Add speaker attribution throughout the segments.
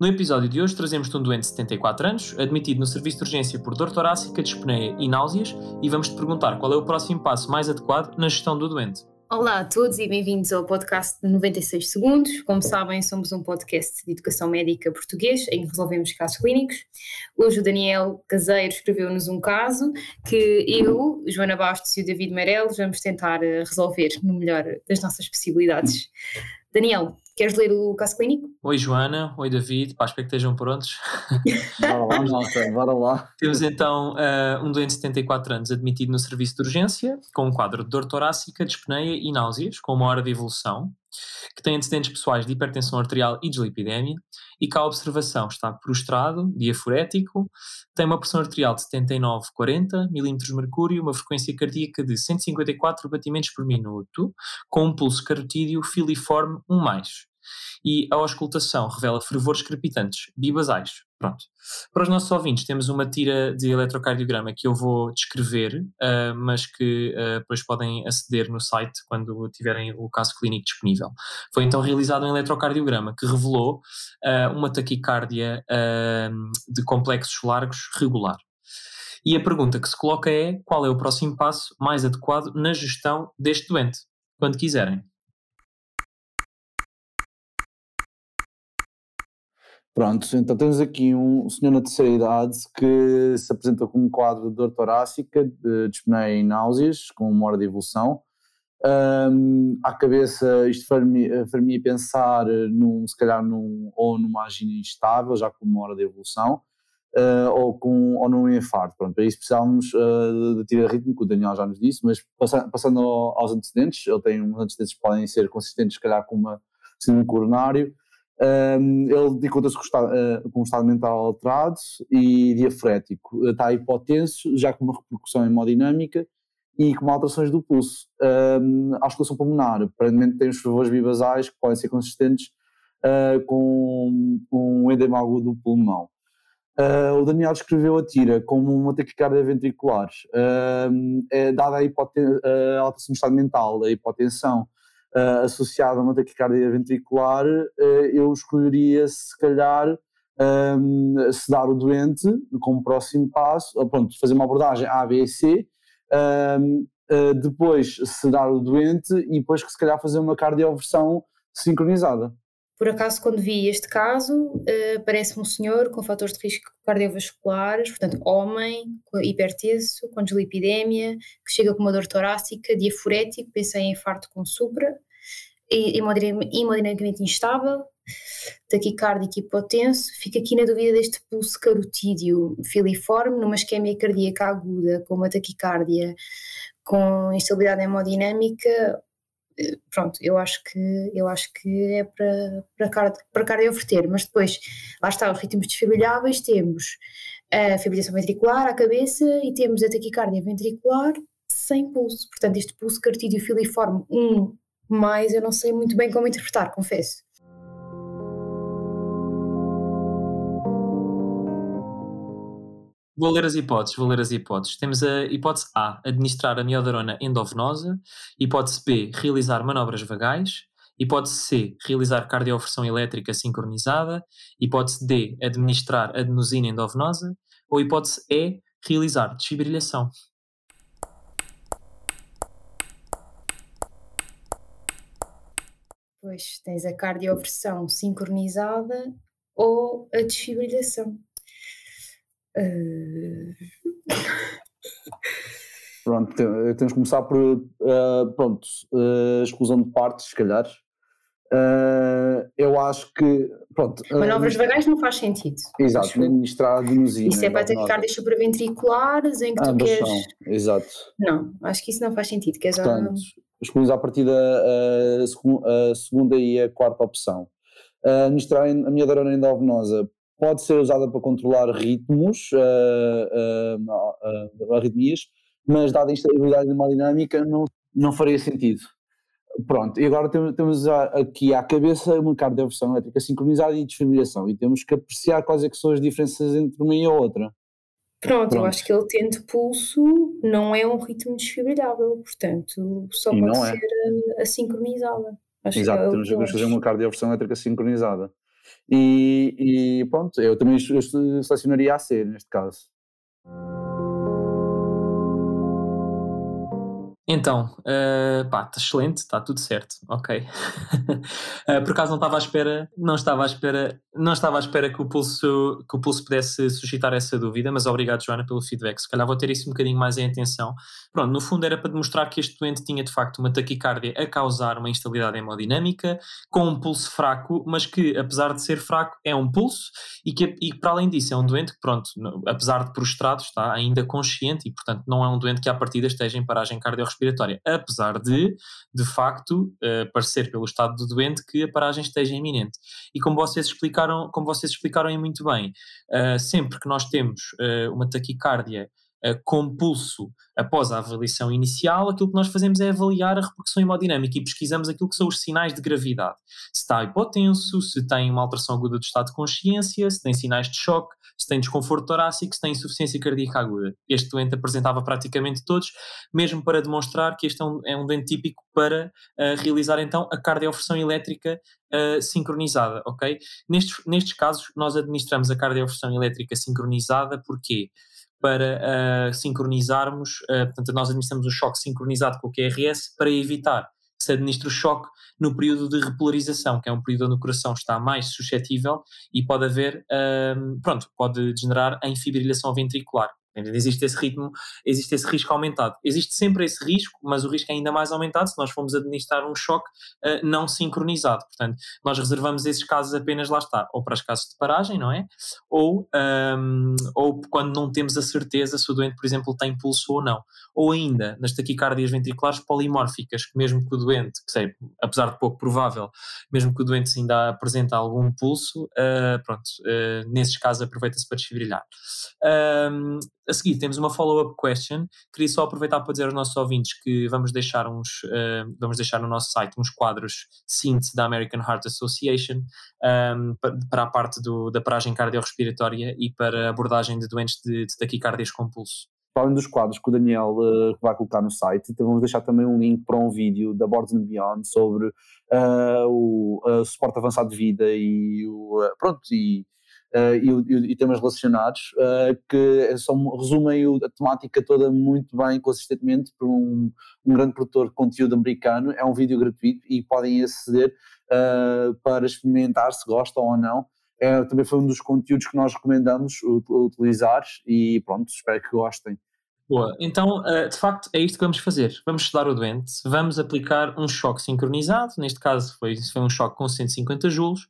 Speaker 1: No episódio de hoje trazemos-te um doente de 74 anos, admitido no serviço de urgência por dor torácica, dispneia e náuseas, e vamos-te perguntar qual é o próximo passo mais adequado na gestão do doente.
Speaker 2: Olá a todos e bem-vindos ao podcast de 96 Segundos. Como sabem, somos um podcast de educação médica português em que resolvemos casos clínicos. Hoje o Daniel Caseiro escreveu-nos um caso que eu, Joana Bastos e o David Meireles vamos tentar eh, resolver no melhor das nossas possibilidades. Daniel, queres ler o caso clínico?
Speaker 1: Oi Joana, oi David, para espero que estejam prontos.
Speaker 3: bora lá, malta, bora lá.
Speaker 1: Temos então uh, um doente de 74 anos admitido no serviço de urgência, com um quadro de dor torácica, dispneia e náuseas, com uma hora de evolução, que tem antecedentes pessoais de hipertensão arterial e dislipidemia, e que a observação está prostrado, diaforético, tem uma pressão arterial de 79,40 mm de mercúrio, uma frequência cardíaca de 154 batimentos por minuto, com um pulso carotídeo filiforme 1+. E a auscultação revela fervores crepitantes, bibasais. Pronto. Para os nossos ouvintes, temos uma tira de eletrocardiograma que eu vou descrever, uh, mas que uh, depois podem aceder no site quando tiverem o caso clínico disponível. Foi então realizado um eletrocardiograma que revelou uh, uma taquicardia de complexos largos regular. E a pergunta que se coloca é: qual é o próximo passo mais adequado na gestão deste doente? Quando quiserem.
Speaker 3: Pronto, então temos aqui um senhor na terceira idade que se apresenta com um quadro de dor torácica, de dispneia e náuseas, com uma hora de evolução. Um, à cabeça, isto far-me pensar num, se calhar num, ou numa agina instável, já com uma hora de evolução, uh, ou, com, ou num infarto. Pronto, para isso precisávamos uh, de tirar ritmo, que o Daniel já nos disse, mas passando, passando aos antecedentes, ele tem uns antecedentes que podem ser consistentes, se calhar com uma síndrome coronário, um, ele encontra-se com, uh, com um estado mental alterado e diafrético. Está hipotenso, já com uma repercussão hemodinâmica e com alterações do pulso. Um, a auscultação pulmonar, aparentemente tem os fervores bibasais que podem ser consistentes uh, com, um edema agudo do pulmão. Uh, o Daniel descreveu a tira como uma taquicardia ventricular, uh, é, dada a, a alteração do estado mental, a hipotensão uh, associado a uma taquicardia ventricular, uh, eu escolheria se calhar um, sedar o doente como próximo passo, pronto, fazer uma abordagem A, B e C, um, uh, depois sedar o doente e depois que se calhar fazer uma cardioversão sincronizada.
Speaker 2: Por acaso, quando vi este caso, uh, parece-me um senhor com fatores de risco cardiovasculares, portanto, homem, hipertenso, com dislipidemia, que chega com uma dor torácica, diaforético, pensei em infarto com supra, hemodinamicamente instável, taquicárdico hipotenso, fica aqui na dúvida deste pulso carotídeo filiforme, numa isquemia cardíaca aguda, com uma taquicardia com instabilidade hemodinâmica, eh, pronto, eu acho que eu acho que é para, para, card, para cardioverter, mas depois lá está os ritmos desfibriláveis, temos a fibrilação ventricular à cabeça e temos a taquicardia ventricular sem pulso, portanto este pulso cartídeo filiforme 1 mais eu não sei muito bem como interpretar, confesso.
Speaker 1: Vou ler as hipóteses, vou ler as hipóteses. Temos a hipótese A, administrar a miodarona endovenosa. Hipótese B, realizar manobras vagais. Hipótese C, realizar cardioversão elétrica sincronizada. Hipótese D, administrar adenosina endovenosa. Ou hipótese E, realizar desfibrilhação.
Speaker 2: Pois, tens a cardioversão sincronizada ou a desfibrilhação. Uh...
Speaker 3: Pronto, temos que começar por, uh, pronto, uh, exclusão de partes, se calhar. Uh, eu acho que, pronto...
Speaker 2: Manobras vagais não faz sentido.
Speaker 3: Exato, administrar adenosina.
Speaker 2: Isso é para taquicardias supraventriculares em que tu queres...
Speaker 3: Exato.
Speaker 2: Não, acho que isso não faz sentido. Queres
Speaker 3: Portanto, escolhemos a partir da a segunda e a quarta opção. Uh, administrar a minha endovenosa pode ser usada para controlar ritmos, uh, uh, arritmias, mas dada a instabilidade hemodinâmica não, não faria sentido. Pronto, e agora temos, temos aqui à cabeça uma cardioversão elétrica sincronizada e desfibrilação, e temos que apreciar quais é que são as diferenças entre uma e a outra.
Speaker 2: Pronto, Pronto, eu acho que ele tendo pulso não é um ritmo desfibrilável, portanto só
Speaker 3: e
Speaker 2: pode
Speaker 3: é.
Speaker 2: ser a, a sincronizada.
Speaker 3: Acho Exato, é temos que fazer uma cardioversão elétrica sincronizada. E, e pronto, eu também selecionaria a C neste caso.
Speaker 1: Então, uh, pá, está excelente, está tudo certo, ok. uh, por acaso não estava à espera, não estava à espera, não estava à espera que o pulso, que o pulso pudesse suscitar essa dúvida, mas obrigado, Joana, pelo feedback. Se calhar vou ter isso um bocadinho mais em atenção. Pronto, no fundo era para demonstrar que este doente tinha de facto uma taquicardia a causar uma instabilidade hemodinâmica, com um pulso fraco, mas que, apesar de ser fraco, é um pulso e que, e para além disso, é um doente que, pronto, apesar de prostrado, está ainda consciente e, portanto, não é um doente que à partida esteja em paragem cardiorrespiratória respiratória, apesar de, de facto, uh, parecer pelo estado do doente que a paragem esteja iminente. E como vocês explicaram, como vocês explicaram muito bem, uh, sempre que nós temos uh, uma taquicardia com pulso após a avaliação inicial, aquilo que nós fazemos é avaliar a repercussão hemodinâmica e pesquisamos aquilo que são os sinais de gravidade. Se está hipotenso, se tem uma alteração aguda do estado de consciência, se tem sinais de choque, se tem desconforto torácico, se tem insuficiência cardíaca aguda. Este doente apresentava praticamente todos, mesmo para demonstrar que este é um, é um doente típico para uh, realizar então a cardioversão elétrica uh, sincronizada, ok? Nestes, nestes casos, nós administramos a cardioversão elétrica sincronizada, porquê? Para uh, sincronizarmos, portanto, nós administramos o choque sincronizado com o QRS para evitar se administra o choque no período de repolarização, que é um período onde o coração está mais suscetível e pode haver, um, pronto, pode generar a infibrilação ventricular. Existe esse ritmo, existe esse risco aumentado. Existe sempre esse risco, mas o risco é ainda mais aumentado se nós formos administrar um choque uh, não sincronizado. Portanto, nós reservamos esses casos apenas, lá está, ou para os casos de paragem, não é? Ou, um, ou quando não temos a certeza se o doente, por exemplo, tem pulso ou não. Ou ainda nas taquicardias ventriculares polimórficas, que mesmo que o doente, que sei, apesar de pouco provável, mesmo que o doente ainda apresenta algum pulso, uh, pronto, uh, nesses casos aproveita-se para desfibrilhar. Um, a seguir temos uma follow-up question. Queria só aproveitar para dizer aos nossos ouvintes que vamos deixar uns, uh, vamos deixar no nosso site uns quadros síntese da American Heart Association um, ehm, para a parte do, da paragem cardiorrespiratória e para a abordagem de doentes de, de taquicardias com pulso.
Speaker 3: Além dos quadros que o Daniel uh, vai colocar no site, então vamos deixar também um link para um vídeo da Boards and Beyond sobre uh, o suporte avançado de vida e o, pronto, e uh, e, e, temas relacionados, uh, que são, resumem a temática toda muito bem, consistentemente, por um, um, grande produtor de conteúdo americano. É um vídeo gratuito e podem aceder uh, para experimentar se gostam ou não. É, também foi um dos conteúdos que nós recomendamos utilizar e pronto, espero que gostem.
Speaker 1: Boa, então eh, de facto é isto que vamos fazer. Vamos estudar o doente, vamos aplicar um choque sincronizado, neste caso foi, foi um choque com 150 joules,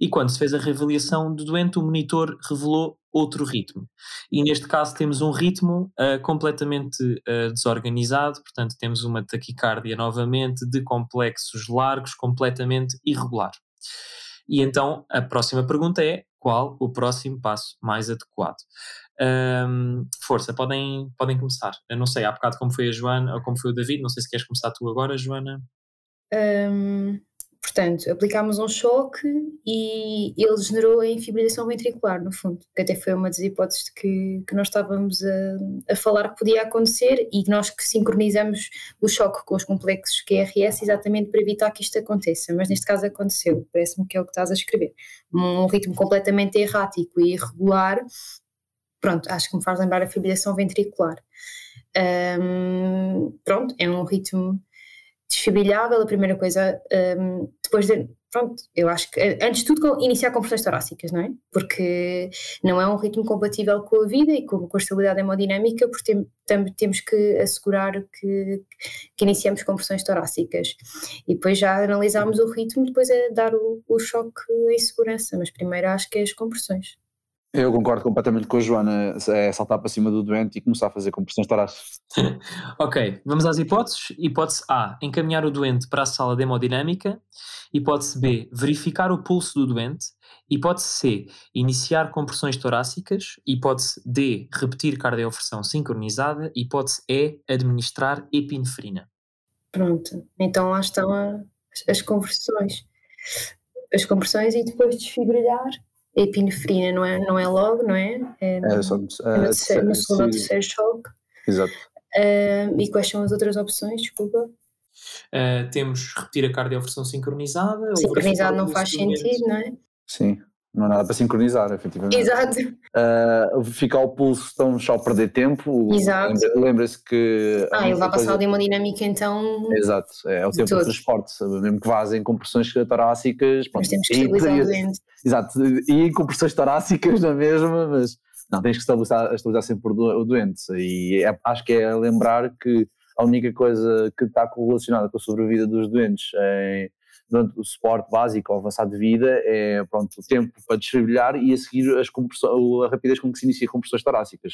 Speaker 1: e quando se fez a reavaliação do doente, o monitor revelou outro ritmo. E neste caso temos um ritmo uh, completamente uh, desorganizado, portanto temos uma taquicardia novamente de complexos largos, completamente irregular. E então a próxima pergunta é qual o próximo passo mais adequado? Um, força, podem, podem começar. Eu não sei, há bocado como foi a Joana ou como foi o David, não sei se queres começar tu agora, Joana.
Speaker 2: Um, portanto, aplicámos um choque e ele generou a infibrilação ventricular, no fundo, que até foi uma das hipóteses que, que nós estávamos a, a falar que podia acontecer e nós que sincronizamos o choque com os complexos QRS exatamente para evitar que isto aconteça, mas neste caso aconteceu, parece-me que é o que estás a escrever. Um ritmo completamente errático e irregular pronto, acho que me faz lembrar a fibrilação ventricular. Um, pronto, é um ritmo desfibrilhável, a primeira coisa, um, depois de, pronto, eu acho que, antes de tudo, iniciar compressões torácicas, não é? Porque não é um ritmo compatível com a vida e com, com a estabilidade hemodinâmica, porque tem, tam, temos que assegurar que, que iniciamos compressões torácicas. E depois já analisamos o ritmo, depois é dar o, o choque em segurança, mas primeiro acho que é as compressões.
Speaker 3: Eu concordo completamente com a Joana, é saltar para cima do doente e começar a fazer compressões torácicas.
Speaker 1: ok, vamos às hipóteses. Hipótese A, encaminhar o doente para a sala de hemodinâmica. Hipótese B, verificar o pulso do doente. Hipótese C, iniciar compressões torácicas. Hipótese D, repetir cardioversão sincronizada. Hipótese E, administrar epinefrina.
Speaker 2: Pronto, então lá estão a, as conversões. As compressões e depois desfibrilhar epinefrina não é, não é logo, não é? É, é, só, é no, terceiro, no segundo ou terceiro choque.
Speaker 3: Exato.
Speaker 2: Uh, e quais são as outras opções? Desculpa.
Speaker 1: Uh, temos repetir a cardioversão sincronizada.
Speaker 2: Sincronizado não faz sentido, não é?
Speaker 3: Sim, não há nada para sincronizar, efetivamente.
Speaker 2: Exato.
Speaker 3: Uh, fica ao pulso, estamos só a perder tempo.
Speaker 2: Exato.
Speaker 3: Lembra-se que.
Speaker 2: Ah, ele vai passar de hemodinâmica então.
Speaker 3: Exato, é, o tempo de transporte, mesmo que vazem compressões torácicas.
Speaker 2: Mas temos que estabilizar o doente.
Speaker 3: Exato, e compressões torácicas na mesma, mas não, tens que estabilizar, estabilizar sempre o doente. E é, acho que é lembrar que a única coisa que está correlacionada com a sobrevida dos doentes é durante o suporte básico ou avançado de vida é pronto, o tempo para desfibrilhar e a seguir as a rapidez com que se inicia compressões torácicas.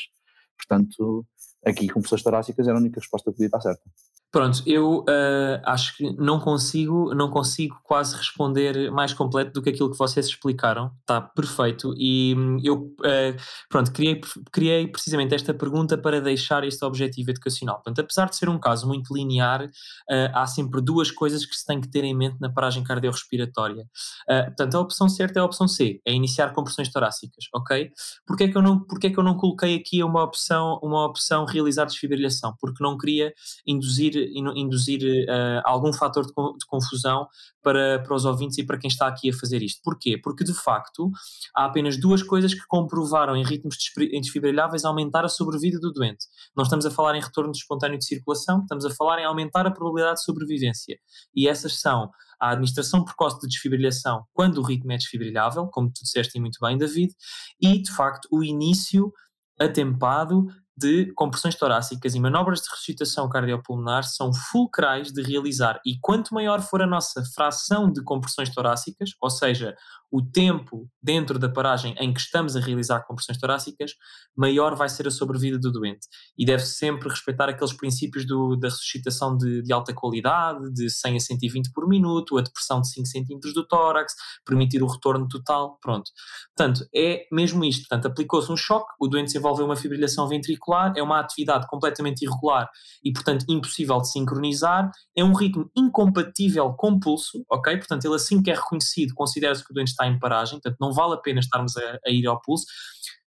Speaker 3: Portanto, aqui compressões torácicas era a única resposta que podia estar certa.
Speaker 1: Pronto, eu uh, acho que não consigo, não consigo quase responder mais completo do que aquilo que vocês explicaram. Está perfeito. E hum, eu, uh, pronto, criei, criei precisamente esta pergunta para deixar este objetivo educacional. Portanto, apesar de ser um caso muito linear, uh, há sempre duas coisas que se tem que ter em mente na paragem cardiorrespiratória. portanto, a opção certa é a opção C, é iniciar compressões torácicas, ok? Porquê é que eu não, porquê é que eu não coloquei aqui uma opção, uma opção realizar desfibrilhação? Porque não queria induzir induzir uh, algum fator de, de, confusão para, para os ouvintes e para quem está aqui a fazer isto. Porquê? Porque de facto há apenas duas coisas que comprovaram em ritmos desfibriláveis aumentar a sobrevida do doente. Não estamos a falar em retorno espontâneo de circulação, estamos a falar em aumentar a probabilidade de sobrevivência. E essas são a administração precoce de desfibrilhação quando o ritmo é desfibrilável, como tu disseste muito bem, David, e de facto o início atempado de compressões torácicas e manobras de ressuscitação cardiopulmonar são fulcrais de realizar. E quanto maior for a nossa fração de compressões torácicas, ou seja, o tempo dentro da paragem em que estamos a realizar compressões torácicas, maior vai ser a sobrevida do doente. E deve sempre respeitar aqueles princípios do, da ressuscitação de, de, alta qualidade, de 100 a 120 por minuto, a depressão de 5 cm do tórax, permitir o retorno total, pronto. Portanto, é mesmo isto. Portanto, aplicou-se um choque, o doente desenvolveu uma fibrilhação ventricular, é uma atividade completamente irregular e, portanto, impossível de sincronizar, é um ritmo incompatível com pulso, ok? Portanto, ele assim que é reconhecido, considera-se que o doente está em paragem, portanto não vale a pena estarmos a, a ir ao pulso.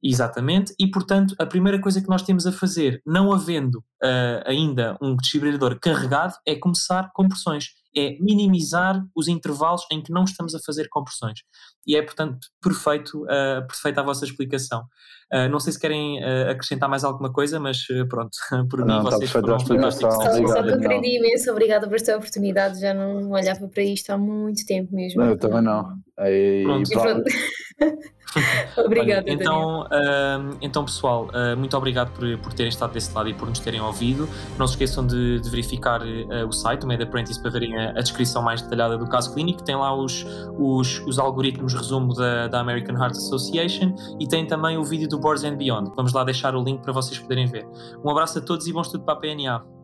Speaker 1: Exatamente, e portanto a primeira coisa que nós temos a fazer, não havendo uh, ainda um desfibrilador carregado, é começar compressões, é minimizar os intervalos em que não estamos a fazer compressões. E é portanto perfeito, uh, perfeita a vossa explicação. Uh, não sei se querem uh, acrescentar mais alguma coisa, mas uh, pronto, por não, mim vocês foram
Speaker 2: fantásticos. Só, só que eu aprendi imenso, obrigada por esta oportunidade, já não olhava para isto há muito tempo mesmo.
Speaker 3: Não, eu também não. Aí,
Speaker 2: pronto. pronto. Obrigada.
Speaker 1: Então, então, pessoal, muito obrigado por, por terem estado desse lado e por nos terem ouvido. Não se esqueçam de, de verificar o site, o Med Apprentice, para verem a, a, descrição mais detalhada do caso clínico. Tem lá os, os, os algoritmos resumo da, da American Heart Association e tem também o vídeo do Boards and Beyond. Vamos lá deixar o link para vocês poderem ver. Um abraço a todos e bom estudo para a PNA.